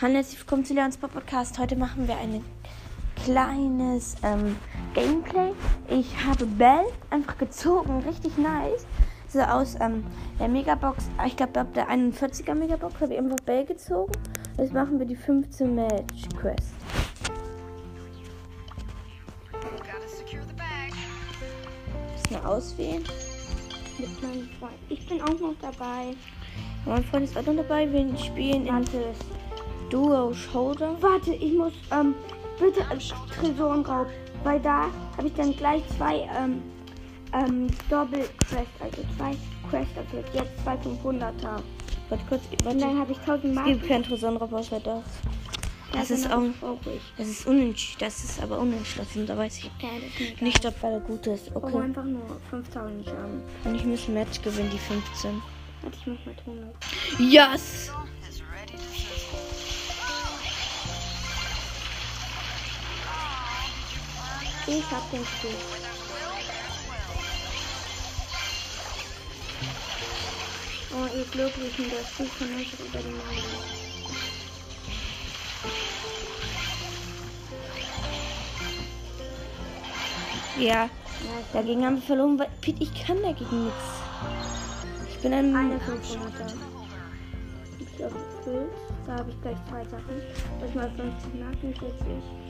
Hallo, herzlich willkommen zu Leons Pop Podcast. Heute machen wir ein kleines ähm, Gameplay. Ich habe Bell einfach gezogen, richtig nice. So aus ähm, der Megabox, ich glaube ab der 41er Megabox habe ich einfach Bell gezogen. Jetzt machen wir die 15 Match Quest. Bisschen auswählen. Mit meinem Freund. Ich bin auch noch dabei. Mein Freund ist auch noch dabei. Wir spielen in Warte, Duo Shoulder. warte, ich muss, ähm, bitte äh, Tresorenraub, weil da habe ich dann gleich zwei, ähm, ähm, Doppel-Quest, also zwei Quests, also jetzt zwei 500er. Warte kurz, Und warte. dann habe ich 1000 Es Mark. gibt keinen Tresorraub außer das. Das ist auch. Das ist unentschlossen. Das ist aber unentschlossen. Da weiß ich Ja, das egal. nicht, ob er gut ist. Oh, Okay. einfach nur 5000 Schaden. Und ich muss ein Match gewinnen, die 15. Warte, ich mach mal 100. Yes! Ich hab den Stich. Oh, ihr Glücklichen, der Stich von euch über die Mauer. Ja, dagegen haben wir verloren, weil Pete, ich kann dagegen nichts. Ich bin ein. Eine 500er. Ich glaube. Da habe ich gleich zwei Sachen. Ich mal 50 Marken setze ich.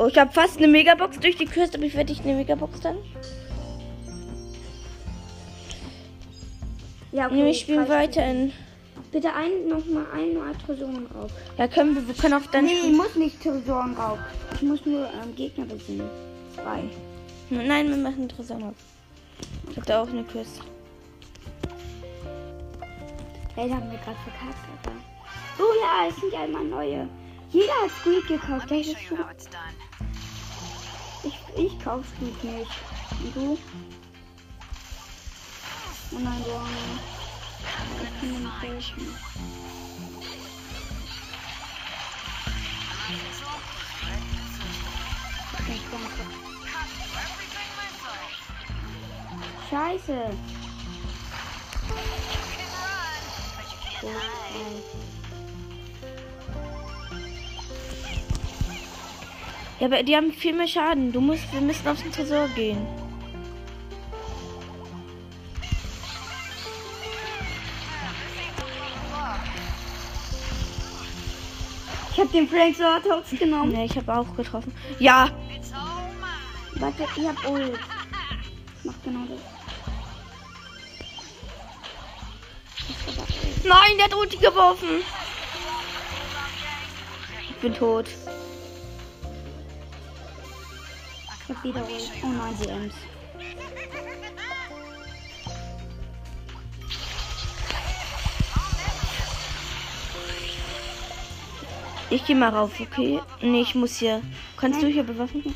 Oh, ich habe fast eine Megabox durch die Quest, aber ich werde nicht eine Megabox dann. Ja, Nee, wir spielen weiter in. Bitte ein, noch mal eine Tresorenraub. Ja, können wir, wir können auch dann. nee, ich spielen. muss nicht Tresorenraub. Ich muss nur ähm, Gegner besiegen. Zwei. Nein, wir machen Tresorraub. Ich habe da auch eine Quest. Hey, da haben wir gerade verkackt, aber. Oh ja, es sind ja immer neue. Jeder hat Squeak gekauft. Das ist so. Ich, ich kauf Squeak nicht. Und du? Oh nein, du nicht. Ich kann dir nicht helfen. Scheiße. Oh, nein. Ja, aber die haben viel mehr Schaden. Du musst, wir müssen auf den Tresor gehen. Ich hab den Frank Sortox genommen. Ne, ich habe auch getroffen. Ja, Warte, ich hab Ult. Mach genau das. Nein, der hat Ulti geworfen. Ich bin tot. Ich hab wieder. Oh nein, die Ems. Ich gehe mal rauf, okay? Nee, ich muss hier. Kannst du hier bewaffnen?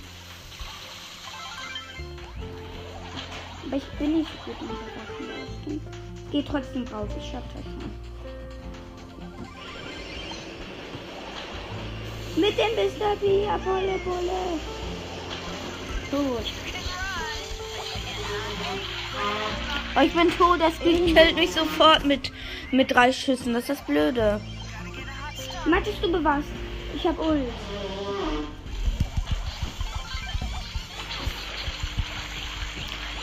Aber ich bin nicht gut der Waffenleistung. Geh trotzdem rauf, ich schaff das schon. Mit dem Mr. Pia, Bolle, Bolle. Tot. Oh, ich bin tot. Das killt mich sofort mit, mit drei Schüssen. Das ist das Blöde. Mattest du bewahrst? Ich hab Ult.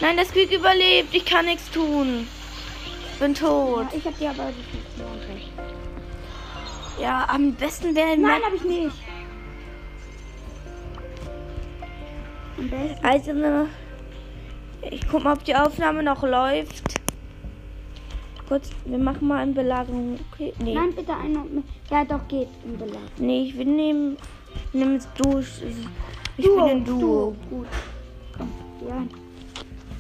Nein, das Glück überlebt. Ich kann nichts tun. Ich bin tot. Ja, ich hab dir aber die Funktion recht. Ja, am besten wäre Nein, hab ich nicht. Also, ne, ich guck mal, ob die Aufnahme noch läuft. Kurz, wir machen mal eine Belagerung. Okay, nee. Nein, bitte einer. mit- Ja, doch, geht im Belag. Nee, ich will nehmen. Nimm es durch. Ich Duo, bin ein Duo. Gut. Komm, ja.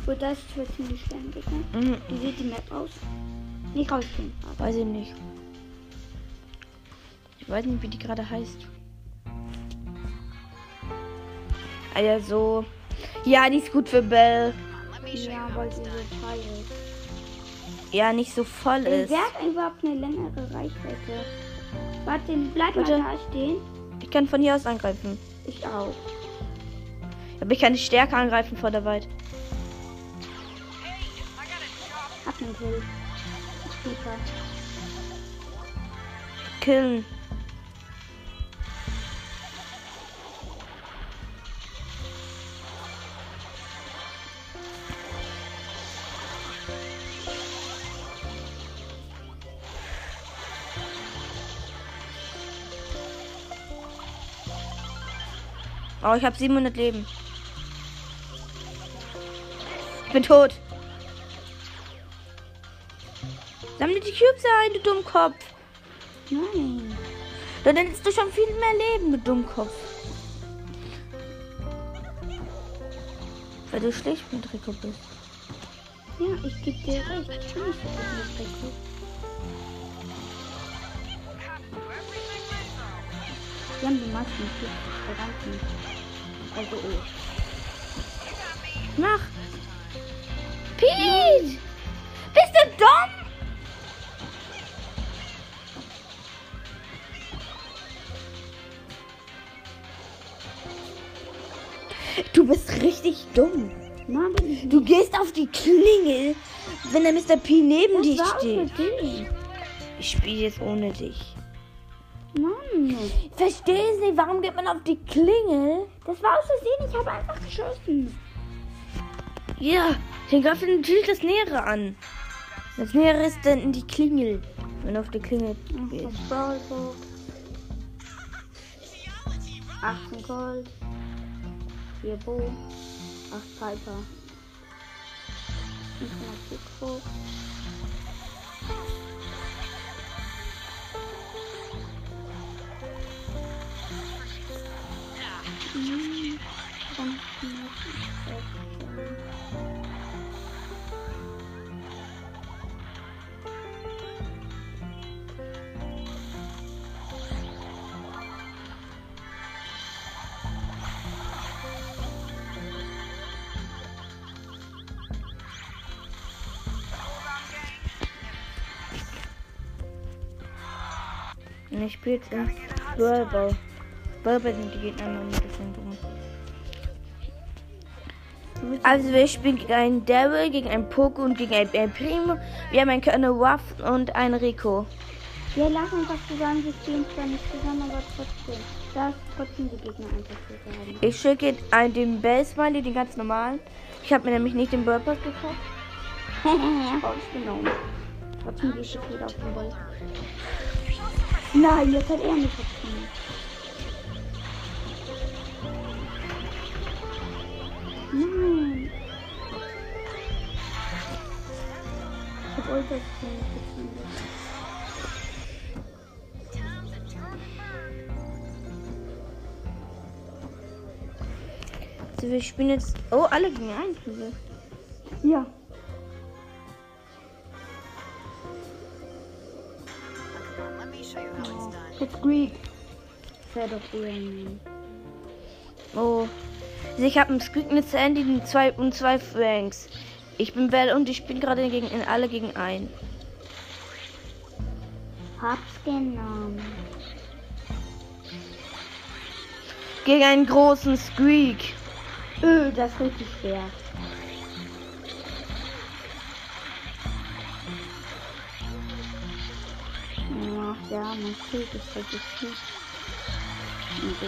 Gut, das ist für ziemlich schwer ein Gegner. Mhm, Wie sieht die Map aus? Nicht rausgehen. Weiß ich nicht. Ich weiß nicht, wie die gerade heißt. Also. Ja, die ist gut für Bell. ja, weil sie so teuer ist. Ja, nicht so voll Wer ist. hat überhaupt eine längere Reichweite? Warte, bleib Bitte? mal da stehen. Ich kann von hier aus angreifen. Ich auch. Aber ich kann nicht stärker angreifen vor der Weit. Hab einen Kill. Killen. Oh, ich habe 700 Leben. Ich bin tot. Sammle die Cubes ein, du Dummkopf. Nein. Dann hättest du schon viel mehr Leben, du Dummkopf. Weil du schlecht mit Rico bist. Ja, ich geb dir recht. Ich bin nicht mit Rico. Wir haben die meisten Verwandten. Also oh. Mach. Pete! Bist du dumm? Du bist richtig dumm. Nicht. Du gehst auf die Klingel, wenn der Mr. P neben dir war steht. dich. Ich spiele jetzt ohne dich. Mann. Verstehst nicht, warum geht man auf die Klingel? Das war aus Versehen. Ich habe einfach geschossen. Ja, dann greift natürlich das Nähere an. Das Nähere ist dann die Klingel. Wenn auf die Klingel Brawlbox. 18 Gold. 4 Bo. 8 Piper. 500 Pico. Und ich spiele jetzt in Brawlball. Brawlball sind die Gegner noch nicht deswegen dumm. Also wir spielen gegen einen Daryl, gegen einen Poco und gegen einen El Primo. Wir haben einen Colonel Ruff und einen Rico. Lass uns doch zusammen, wir spielen zwar nicht zusammen, aber trotzdem. Da ist trotzdem die Gegner einfach so sagen. Ich schicke einen den Bell Smiley, den ganz normalen. Ich habe mir nämlich nicht den Brawl Pass gekauft. Rausgenommen. Trotzdem gehe ich wieder auf den Ball. Nein, jetzt hat er mich gefunden. Nein. Ich hab Ultra gefunden. Also wir spielen jetzt. Oh, alle gegen einen. Kugel. Ja. Jetzt Greek. Eher nein. Oh. Also ich habe einen Squeak mit Sandy und zwei, und zwei Franks. Ich bin Bell und ich bin gerade gegen in alle gegen einen. Hab's genommen. Gegen einen großen Squeak. Öh, das ist richtig schwer. Ach ja, mein Schild ist richtig gut. Und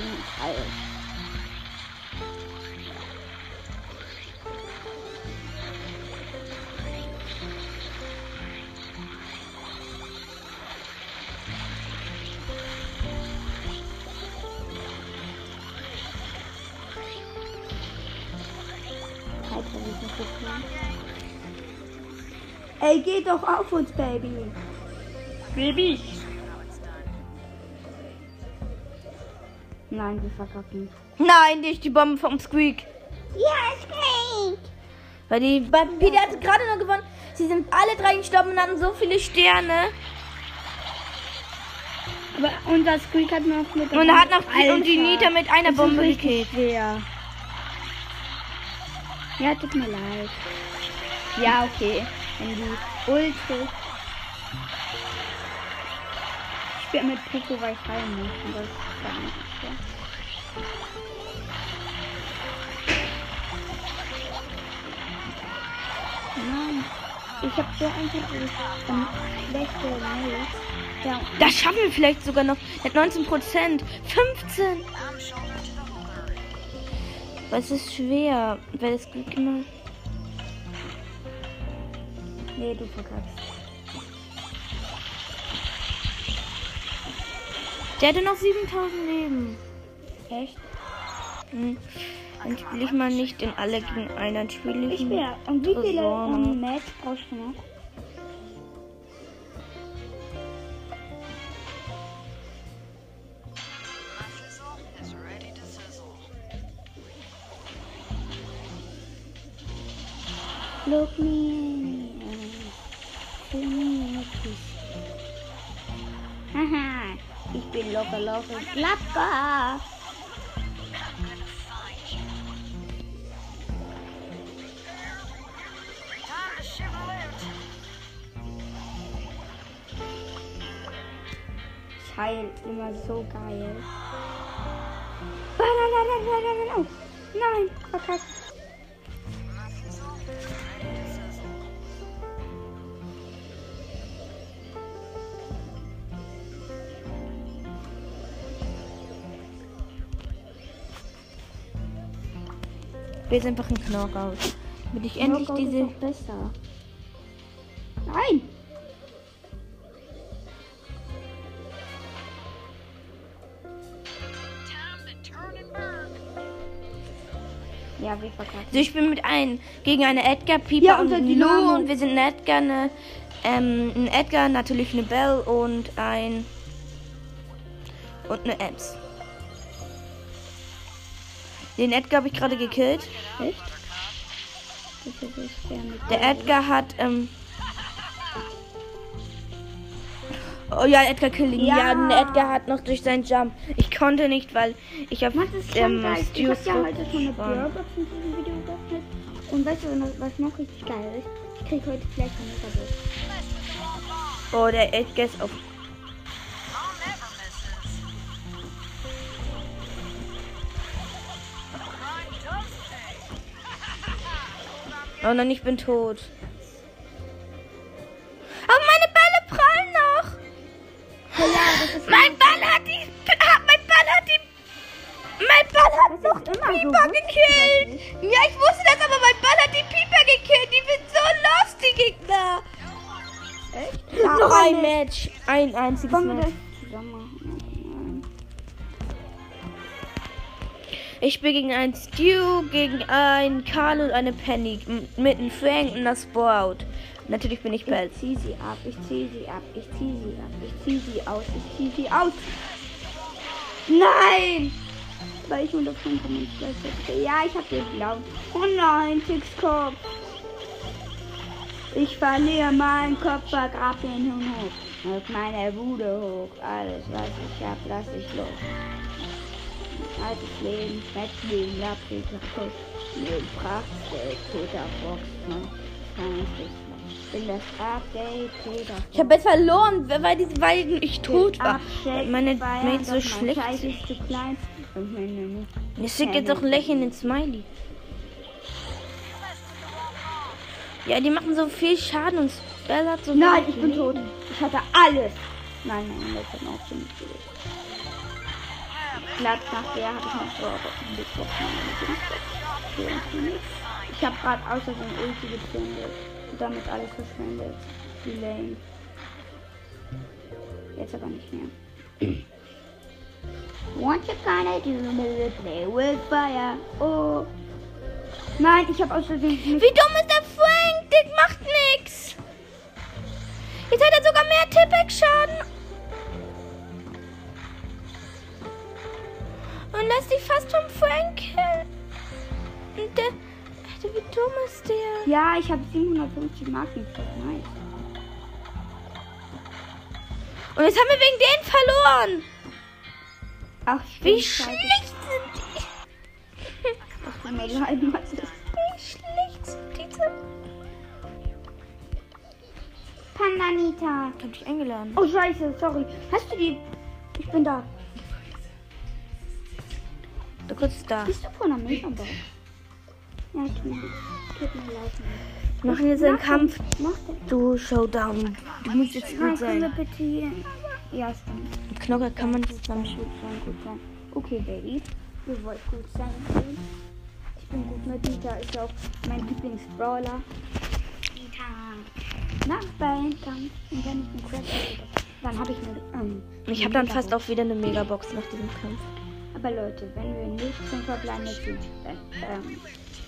das so klein? Ey, geh doch auf uns, Baby. Baby. Nein, wir verkacken. Nein, nicht die Bombe vom Squeak. Ja, geht. Weil die. Peter hat gerade noch gewonnen. Sie sind alle drei gestorben und hatten so viele Sterne. Aber unser Squeak hat noch mit Und hat noch die, Alter, und die Nita mit einer das Bombe gekillt. Ja, tut mir leid. Ja, okay. Wenn die Ult spiele mit Pico, weil ich rein muss. Und das ist gar nicht so. Nein. Ich habe so einfach schlechte Mails. Ja, Das schaffen wir vielleicht sogar noch. Mit 19 Prozent. 15. Aber es ist schwer, weil es gibt immer. nee, du verkackst. Der hatte noch 7000 Leben. Echt? Hm. Dann spiele ich mal nicht in alle gegen einen. Dann spiele ich. Ich ja. Und wie viele ähm, Match brauchst du noch? Look me. Give me. Haha. Ich bin locker, locker, klacker. Ich heil immer so geil. Nein, nein, nein, nein, nein, nein, nein. Nein, verkackt. Will jetzt einfach ein Knockout. Damit ich endlich Knockout diese. Ist besser. Nein. Ja, wir verkacken. Also ich bin mit einem gegen eine Edgar, Piper Ja, und und. Lou und wir sind ein Edgar, eine, ähm, ein Edgar, natürlich eine Belle und ein und eine Ems. Den Edgar habe ich gerade gekillt. Echt? Der Edgar hat ähm Oh ja, Edgar killt ihn. Ja. Ja. der Edgar hat noch durch seinen Jump. Ich konnte nicht, weil ich habe ähm. Ich Stu hab ja heute schon eine Brawlbox in diesem Video geöffnet. Und weißt du, was- noch richtig geil ist? Ich krieg heute vielleicht eine Metabox. Oh, der Edgar ist auf. Oh nein, ich bin tot. Aber meine Bälle prallen noch. Ja, ist Mein Ball hat die. ah, Mein Ball hat die. Mein Ball hat noch die so, Pieper ich gekillt. Ja, ich wusste das, aber mein Ball hat die Pieper gekillt. Die sind so lost, die Gegner. echt. Noch ein Match. Ein einziges Match. Ich spiele gegen einen Stu, gegen einen Karl und eine Penny. Mit einem Frank und einer Sprout. Natürlich bin ich Pelz. Ich zieh sie ab, ich zieh sie ab, ich zieh sie ab, ich zieh sie aus, ich zieh sie aus. Nein! Weil ich 105 und Ja, ich hab geglaubt. Oh nein, Tixkopf. Ich verliere meinen Kopf, vergrab den Hund hoch. Auf meine Bude hoch. Alles, was ich hab, lass ich los. Altes Leben, Bettleben, Lappri, kaputt. Mit Prachtgeld, toter. Kein Stichmann. Bin das Update. Ich habe jetzt verloren, weil, die, weil ich tot war. Abcheck, Meine Mates so schlecht. Ist zu klein. Und meine Mutter. Ich schicke jetzt auch ein Lächeln ins Smiley. Ja, die machen so viel Schaden und Spell hat so Nein, ich bin Leben. tot. Ich hatte alles. Nein, nein, das hat auch ziemlich viel. Glatt nach der habe ich noch so bekommen. Ich habe gerade außer den Ulti gezündet und damit alles verschwendet. Wie lame. Jetzt aber nicht mehr. What you gonna do play with fire? Oh. Nein, ich habe außerdem nicht Wie dumm ist der Frank? Der macht nix. Jetzt hat er sogar mehr Tippex-Schaden. Ja, ich habe 750 Marken. Nice. Und jetzt haben wir wegen denen verloren. Ach, Wie schlecht sind die? Tut mir leid. Wie schlecht sind diese? Pandanita. Ich hab dich eingeladen. Oh, scheiße, sorry. Hast du die... Ich bin da. Du kurz da. Bist du von der Megabox? Ja, tut mir leid. Wir machen jetzt einen Kampf. Du Showdown. Du musst jetzt gut wir sein. Ja, stimmt. Knocker kann man sein, zusammen. gut sein, gut sein. Okay, Baby. Du wolltest gut sein. Ich bin gut mit Dieter. Ist auch mein Lieblingsbrawler. Dieter. Nach Beinkampf. Und wenn ich einen Crash habe, dann habe ich eine... Ähm, Ich habe dann fast auch wieder eine Megabox nach diesem Kampf. Aber Leute, wenn wir nicht zum Verbleibende sind, dann, ähm,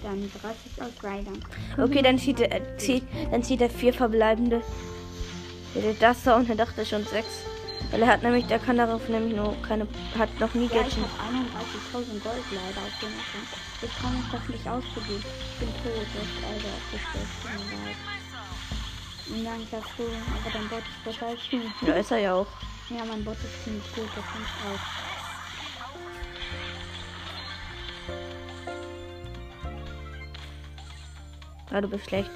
dann raste ich aus, weil dann. Okay, dann zieht er, äh, zieht, dann zieht er vier verbleibende. Ja, Das da und er dachte schon sechs. Weil er hat nämlich, der kann darauf nämlich nur keine, hat noch nie Ja, Geld. ich habe 31.000 Gold leider auf dem Account. Ich kann mich das nicht ausprobieren. Ich bin tot, das also abgestellt. Dann sagst du, aber dein Bot ist besser als. Ja, ist er ja auch. Ja, mein Bot ist ziemlich gut, das ich auch. Ja, du bist schlecht.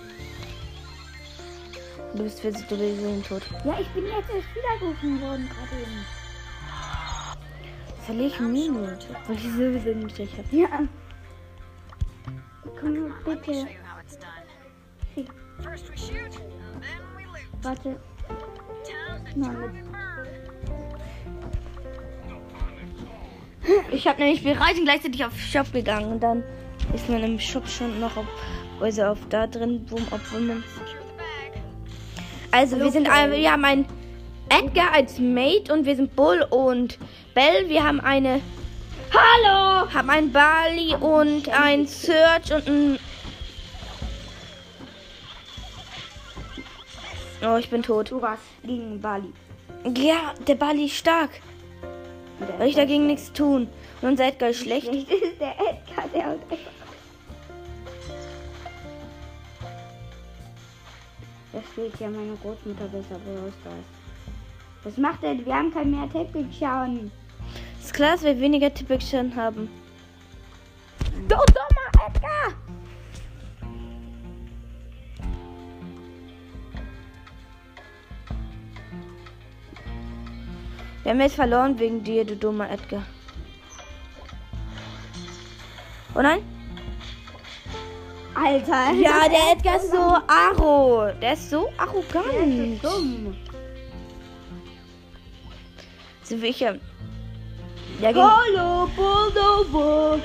Du bist für du bist tot. Ja, ich bin jetzt erst wiedergerufen worden gerade eben. Verliere ich Mine, weil ich sowieso nicht schlecht habe. Ja. Komm bitte. Warte. Nein, Ich habe nämlich, wir reisen gleichzeitig auf Shop gegangen und dann ist man im Shop schon noch auf, also auf da drin, wo, obwohl man. Also wir sind, ein- wir haben einen Edgar als Mate und wir sind Bull und Bell. Wir haben eine, Hallo! haben einen Bali und ein Search und ein. Oh, ich bin tot. Du warst gegen Bali. Ja, der Bali ist stark. Weil ich dagegen nichts tun. Und unser Edgar ist schlecht. Schlecht ist der Edgar, der haut einfach. Da steht ja meine Großmutter besser Brawl Stars. Was macht er? Wir haben kein mehr Teppich-Schauen. Ist klar, dass wir weniger Tippexchen haben. Du dummer Edgar! Wir haben jetzt verloren wegen dir, du dummer Edgar. Oh nein? Alter. Ja, der Edgar ist so arro. Der ist so Der ist arrogant. so dumm. So wie ich ja. Hallo, Bulldog.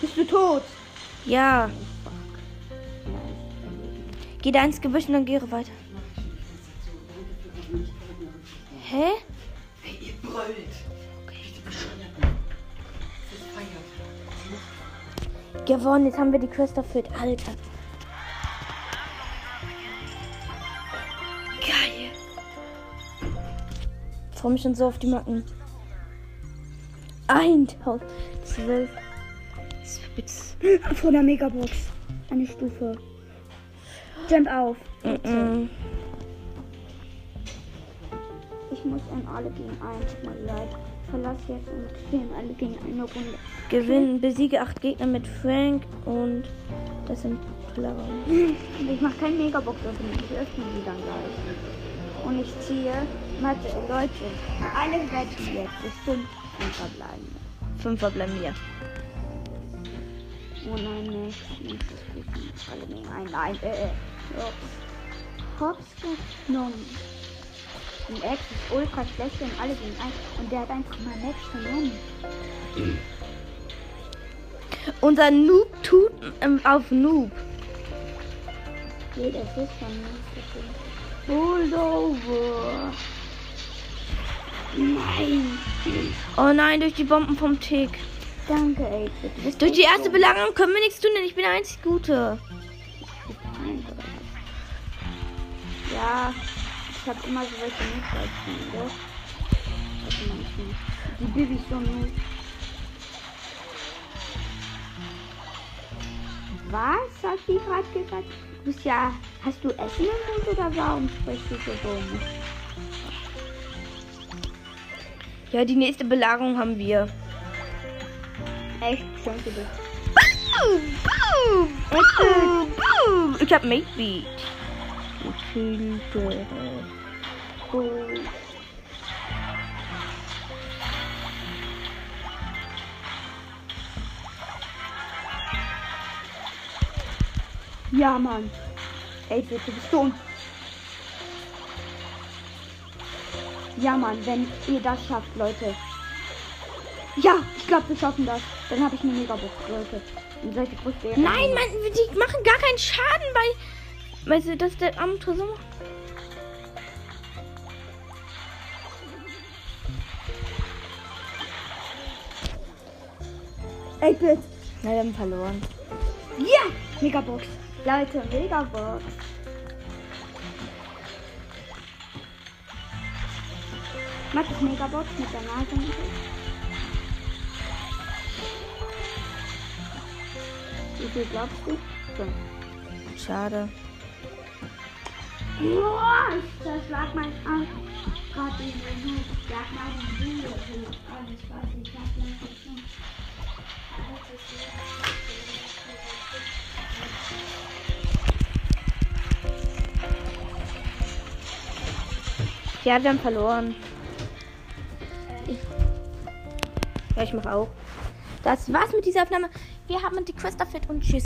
Bist du tot? ja. Geh da ins Gebüsch und dann geh weiter. Hä? Gewonnen, jetzt haben wir die Quest erfüllt. Alter. Geil. Ich freue mich schon so auf die Macken. 1012. Spitz. Von der Megabox. Eine Stufe. Jump auf. Mm-mm. Ich muss an alle gegen einen. Tut mir leid. Verlass jetzt und spielen alle gegen eine Runde. Gewinnen, besiege 8 Gegner mit Frank und das sind Clara. Ich mache kein Megabox öffnen. Ich öffne die dann gleich. Und ich ziehe. Warte, Leute. Alle wetten jetzt. Es sind fünf verbleiben. Fünfer bleiben hier. Oh nein, nicht. Nicht das Spiel. Alle gegen einen. Nein, äh, äh. Hops. Genommen. Und Ex ist ultra schlecht und alle gegen einen. Und der hat einfach mal Max genommen. Unser Noob tut ähm, auf Noob. Nee, das ist so schön. Pullover. Nein. Oh nein, durch die Bomben vom Tick. Danke, ey. Durch die erste dumm. Belagerung können wir nichts tun, denn ich bin der einzig Gute. Ja, ich hab immer so welche muss- Die Bibi ist so nicht. Was hat die gerade gesagt? Du bist ja. Hast du Essen im Mund oder warum sprichst du so dumm? Ja, die nächste Belagerung haben wir. Echt, schönste dich. Boom, boom, boom. Ich hab Mate Beat. Ja, Mann. Ey, bitte, bist du um. Ja, Mann, wenn ihr das schafft, Leute. Ja, ich glaube, wir schaffen das. Dann habe ich eine Megabox, Leute. Und solche Brüste. Nein, Mann, die machen gar keinen Schaden bei. Weißt du, dass der am Tresor macht? Ey, bitte. Na, wir haben verloren. Ja! Yeah! Megabox. Leute, Megabox. Max Megabox mit der Nase. Wie viel glaubst du? So. Schade. Boah, ich zerschlag mein Arm. Gerade in den Hut. Schlag meinen Bruder hoch. Alles, was ich hab, lass ich noch. Ja, wir haben verloren. Ich, ja, ich mache auch. Das war's mit dieser Aufnahme. Wir haben die Quest erfüllt und tschüss.